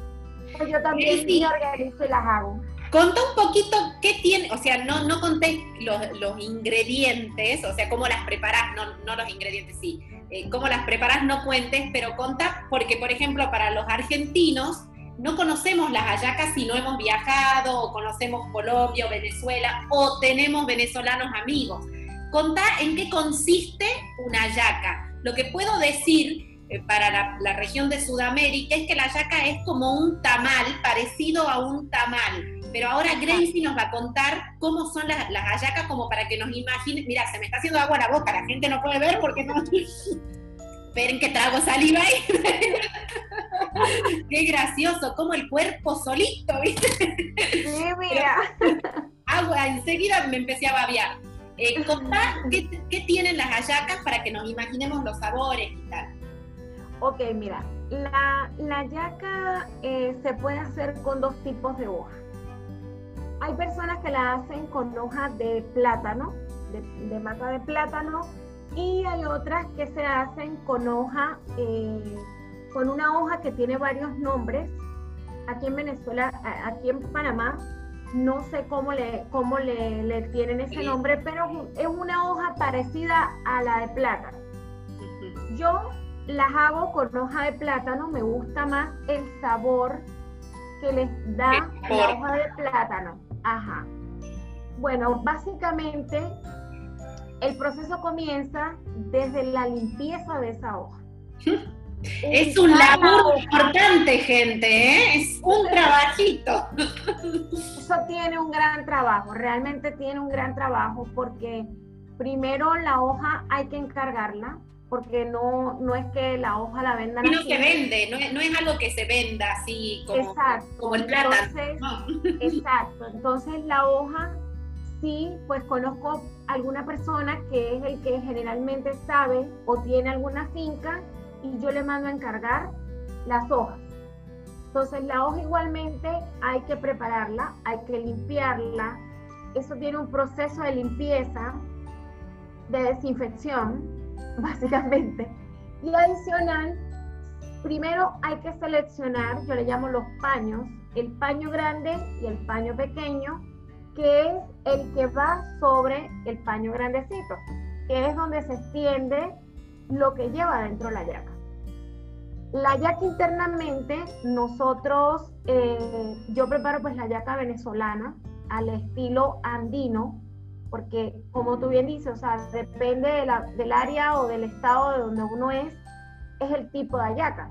Pues yo también me organizo y las hago. Conta un poquito qué tiene, o sea, no, no conté los, ingredientes, o sea, cómo las preparás, no, no los ingredientes, sí, eh, cómo las preparás no cuentes, pero conta, porque por ejemplo para los argentinos no conocemos las hallacas si no hemos viajado, o conocemos Colombia o Venezuela, o tenemos venezolanos amigos. Contá en qué consiste una hallaca. Lo que puedo decir eh, para la, región de Sudamérica es que la hallaca es como un tamal, parecido a un tamal. Pero ahora Gracie nos va a contar cómo son las, las hallacas, como para que nos imaginen. Mira, se me está haciendo agua la boca, la gente no puede ver porque no. Esperen que trago saliva ahí. Qué gracioso, como el cuerpo solito, ¿viste? Sí, mira. agua, enseguida me empecé a babear. Eh, qué, tienen las hallacas para que nos imaginemos los sabores y tal. Ok, mira, la, la yaca eh, se puede hacer con dos tipos de hoja. Hay personas que la hacen con hoja de plátano, de, de mata de plátano, y hay otras que se hacen con hoja, eh, con una hoja que tiene varios nombres. Aquí en Venezuela, aquí en Panamá, no sé cómo le, cómo le, le tienen ese nombre, pero es una hoja parecida a la de plátano. Yo las hago con hoja de plátano, me gusta más el sabor que les da la hoja de plátano. Ajá. Bueno, básicamente el proceso comienza desde la limpieza de esa hoja. Es un labor importante, gente, ¿eh? es un trabajito. Eso tiene un gran trabajo, realmente tiene un gran trabajo porque primero la hoja hay que encargarla, porque no, no es que la hoja la vendan y no se vende, no es, no es, algo que se venda así como, como el plátano. Exacto, entonces la hoja sí, pues conozco alguna persona que es el que generalmente sabe o tiene alguna finca y yo le mando a encargar las hojas. Entonces la hoja igualmente hay que prepararla, hay que limpiarla. Eso tiene un proceso de limpieza, de desinfección, básicamente. Y adicional, primero hay que seleccionar, yo le llamo los paños, el paño grande y el paño pequeño, que es el que va sobre el paño grandecito, que es donde se extiende lo que lleva dentro la yaca. La yaca internamente, nosotros, eh, yo preparo pues la yaca venezolana al estilo andino, porque como tú bien dices, o sea, depende del área o del estado de donde uno es, es el tipo de yaca.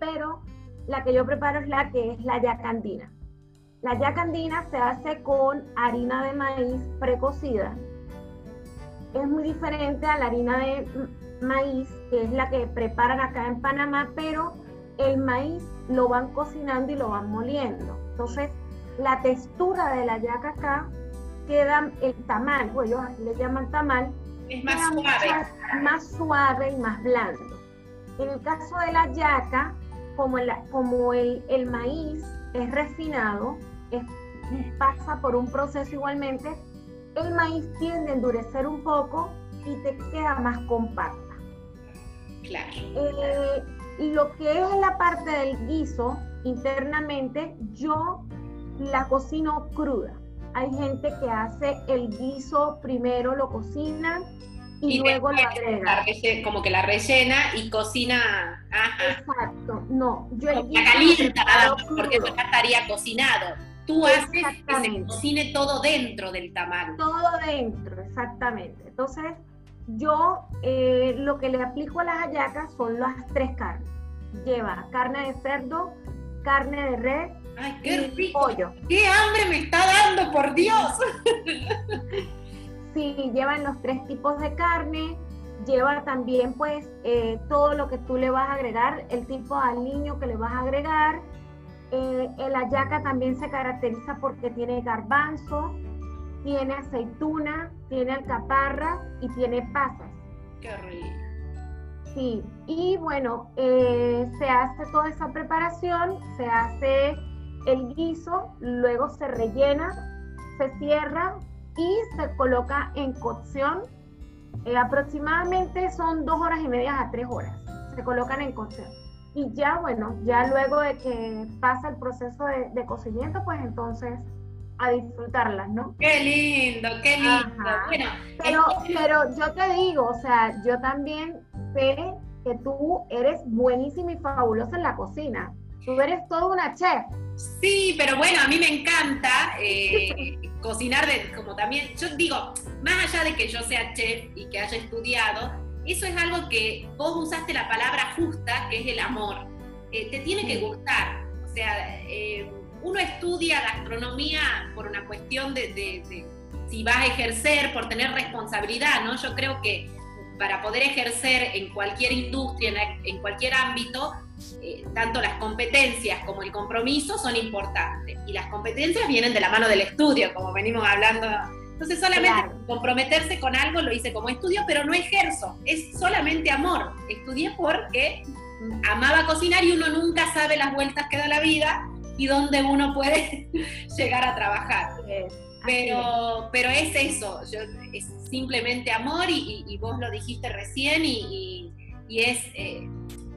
Pero la que yo preparo es la que es la yaca andina. La yaca andina se hace con harina de maíz precocida. Es muy diferente a la harina de maíz, que es la que preparan acá en Panamá, pero el maíz lo van cocinando y lo van moliendo. Entonces, la textura de la yaca acá queda el tamal, pues ellos le llaman tamal, es más suave. Más, suave y más blando. En el caso de la yaca, como el, como el, el maíz es refinado, pasa por un proceso igualmente, el maíz tiende a endurecer un poco y te queda más compacta. Claro. Eh, lo que es la parte del guiso, internamente, yo la cocino cruda. Hay gente que hace el guiso primero, lo cocina y, luego lo agrega. como que la rellena y cocina. Exacto. No, yo el guiso. La calienta porque no estaría cocinado. Tú haces que se cocine todo dentro del tamal. Todo dentro, exactamente. Entonces, yo eh, lo que le aplico a las hallacas son las tres carnes. Lleva carne de cerdo, carne de res Ay, qué y pollo. ¡Qué hambre me está dando, por Dios! sí, llevan los tres tipos de carne, lleva también pues eh, todo lo que tú le vas a agregar, el tipo de aliño que le vas a agregar, eh, el ayaca también se caracteriza porque tiene garbanzo, tiene aceituna, tiene alcaparra y tiene pasas. Qué rico. Sí, y bueno, eh, se hace toda esa preparación, se hace el guiso, luego se rellena, se cierra y se coloca en cocción. Eh, aproximadamente son dos horas y media a tres horas. Se colocan en cocción. y ya, bueno, ya luego de que pasa el proceso de, cocimiento, pues entonces a disfrutarlas, ¿no? Qué lindo, qué lindo. Bueno, pero, pero yo te digo, o sea, yo también sé que tú eres buenísima y fabulosa en la cocina. Tú eres toda una chef. Sí, pero bueno, a mí me encanta eh, cocinar, de, como también, yo digo, más allá de que yo sea chef y que haya estudiado, eso es algo que vos usaste la palabra justa, que es el amor. Eh, te tiene que gustar. O sea, eh, uno estudia gastronomía por una cuestión de, si vas a ejercer, por tener responsabilidad, ¿no? Yo creo que para poder ejercer en cualquier industria, en, cualquier ámbito, eh, tanto las competencias como el compromiso son importantes. Y las competencias vienen de la mano del estudio, como venimos hablando entonces solamente comprometerse con algo lo hice como estudio, pero no ejerzo, es solamente amor. Estudié porque amaba cocinar y uno nunca sabe las vueltas que da la vida y dónde uno puede llegar a trabajar. Pero, pero es eso, es simplemente amor y, vos lo dijiste recién y, es, eh,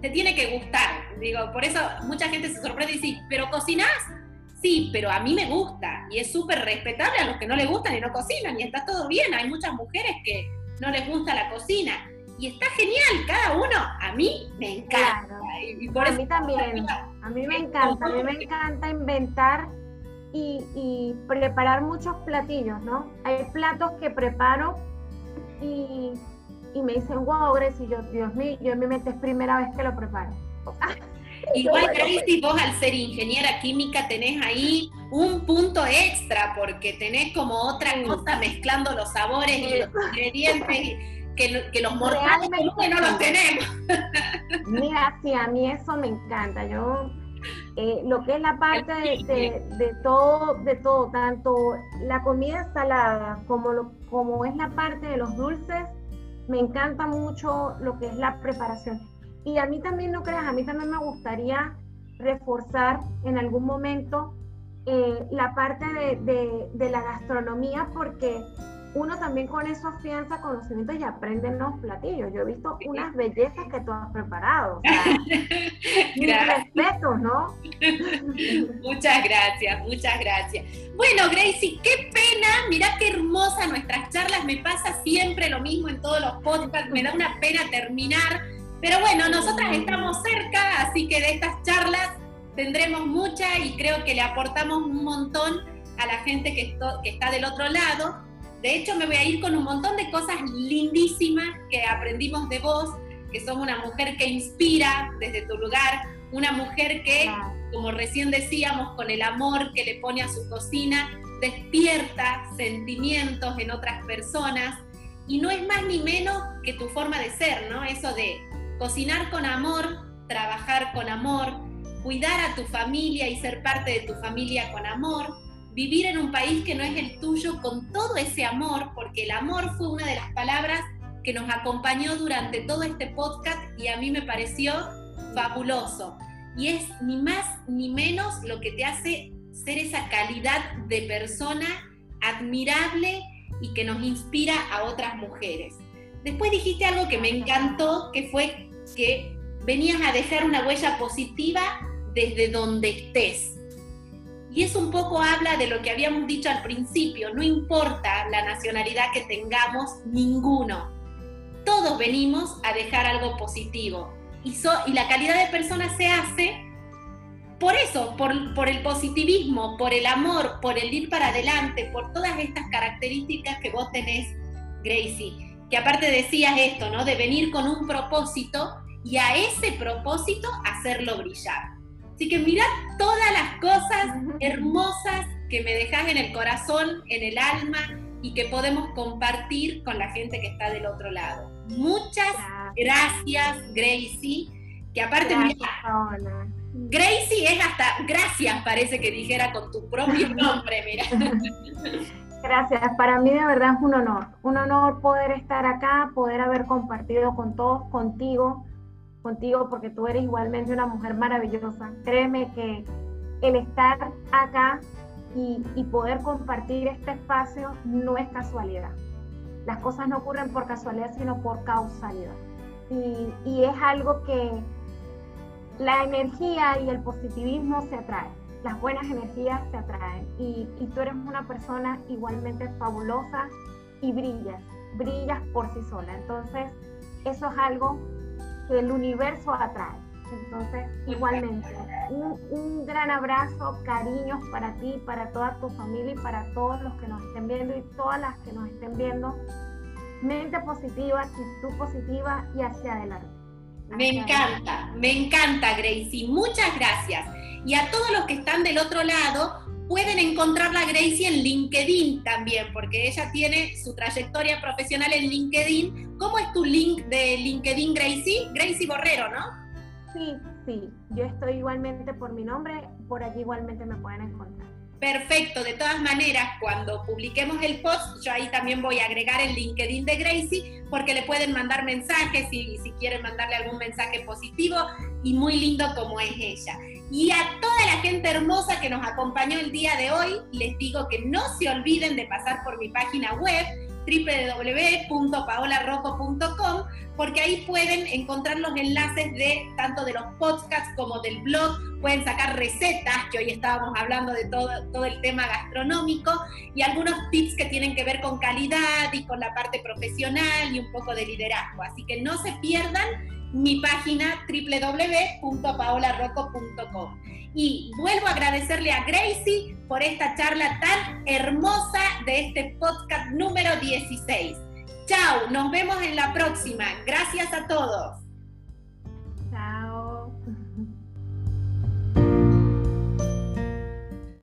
te tiene que gustar. Digo, por eso mucha gente se sorprende y dice, pero cocinás, Sí, pero a mí me gusta y es súper respetable a los que no les gustan y no cocinan y está todo bien. Hay muchas mujeres que no les gusta la cocina y está genial, cada uno. A mí me encanta. Y a mí también, a mí me encanta, a mí me encanta inventar y, preparar muchos platillos, ¿no? Hay platos que preparo y, me dicen, wow, Grace, y yo, Dios mío, yo en mi mente es primera vez que lo preparo. Igual, Gracie, vos al ser ingeniera química tenés ahí un punto extra, porque tenés como otra cosa mezclando los sabores y los ingredientes que, los mortales no los tenemos. Mira, sí, a mí eso me encanta. Yo, eh, lo que es la parte de, todo, de todo, tanto la comida salada como, lo, como es la parte de los dulces, me encanta mucho lo que es la preparación. Y a mí también, no creas, a mí también me gustaría reforzar en algún momento eh, la parte de, la gastronomía porque uno también con eso afianza conocimientos y aprende los platillos. Yo he visto unas bellezas que tú has preparado. O respeto, ¿no? muchas gracias, muchas gracias. Bueno, Gracie, qué pena, mirá qué hermosa nuestras charlas. Me pasa siempre lo mismo en todos los podcasts. Me da una pena terminar pero bueno, nosotras estamos cerca, así que de estas charlas tendremos muchas y creo que le aportamos un montón a la gente que, que está del otro lado. De hecho, me voy a ir con un montón de cosas lindísimas que aprendimos de vos, que sos una mujer que inspira desde tu lugar, una mujer que, como recién decíamos, con el amor que le pone a su cocina, despierta sentimientos en otras personas. Y no es más ni menos que tu forma de ser, ¿no? Eso de Cocinar con amor, trabajar con amor, cuidar a tu familia y ser parte de tu familia con amor, vivir en un país que no es el tuyo con todo ese amor, porque el amor fue una de las palabras que nos acompañó durante todo este podcast y a mí me pareció fabuloso. Y es ni más ni menos lo que te hace ser esa calidad de persona admirable y que nos inspira a otras mujeres. Después dijiste algo que me encantó, que fue que venías a dejar una huella positiva desde donde estés. Y eso un poco habla de lo que habíamos dicho al principio, no importa la nacionalidad que tengamos, ninguno. Todos venimos a dejar algo positivo. Y, la calidad de persona se hace por eso, por, por, el positivismo, por el amor, por el ir para adelante, por todas estas características que vos tenés, Gracie que aparte decías esto, ¿no? De venir con un propósito y a ese propósito hacerlo brillar. Así que mirad todas las cosas hermosas que me dejas en el corazón, en el alma y que podemos compartir con la gente que está del otro lado. Muchas gracias, Gracie, que aparte Gracie es hasta gracias parece que dijera con tu propio nombre, mira. Gracias, para mí de verdad es un honor, un honor poder estar acá, poder haber compartido con todos, contigo, contigo, porque tú eres igualmente una mujer maravillosa. Créeme que el estar acá y, poder compartir este espacio no es casualidad. Las cosas no ocurren por casualidad, sino por causalidad. Y, y es algo que la energía y el positivismo se atraen, las buenas energías se atraen y, y tú eres una persona igualmente fabulosa y brillas, brillas por sí sola. Entonces, eso es algo el universo atrae. Entonces, igualmente, un, gran abrazo, cariños para ti, para toda tu familia y para todos los que nos estén viendo y todas las que nos estén viendo. Mente positiva, actitud positiva y hacia adelante. me encanta, me encanta, Gracie. Muchas gracias. Y a todos los que están del otro lado, pueden encontrar a Gracie en LinkedIn también, porque ella tiene su trayectoria profesional en LinkedIn. ¿Cómo es tu link de LinkedIn, Gracie? Gracie Borrero, ¿no? Sí, sí, yo estoy igualmente por mi nombre, por allí igualmente me pueden encontrar. Perfecto, de todas maneras, cuando publiquemos el post, yo ahí también voy a agregar el LinkedIn de Gracie, porque le pueden mandar mensajes y si quieren mandarle algún mensaje positivo y muy lindo como es ella. Y a toda la gente hermosa que nos acompañó el día de hoy, les digo que no se olviden de pasar por mi página web www.paolarroco.com porque ahí pueden encontrar los enlaces de tanto de los podcasts como del blog, pueden sacar recetas, que hoy estábamos hablando de todo, todo el tema gastronómico, y algunos tips que tienen que ver con calidad y con la parte profesional y un poco de liderazgo. Así que no se pierdan mi página www.paolarroco.com. Y vuelvo a agradecerle a Gracie por esta charla tan hermosa de este podcast número 16. Chao, nos vemos en la próxima. Gracias a todos.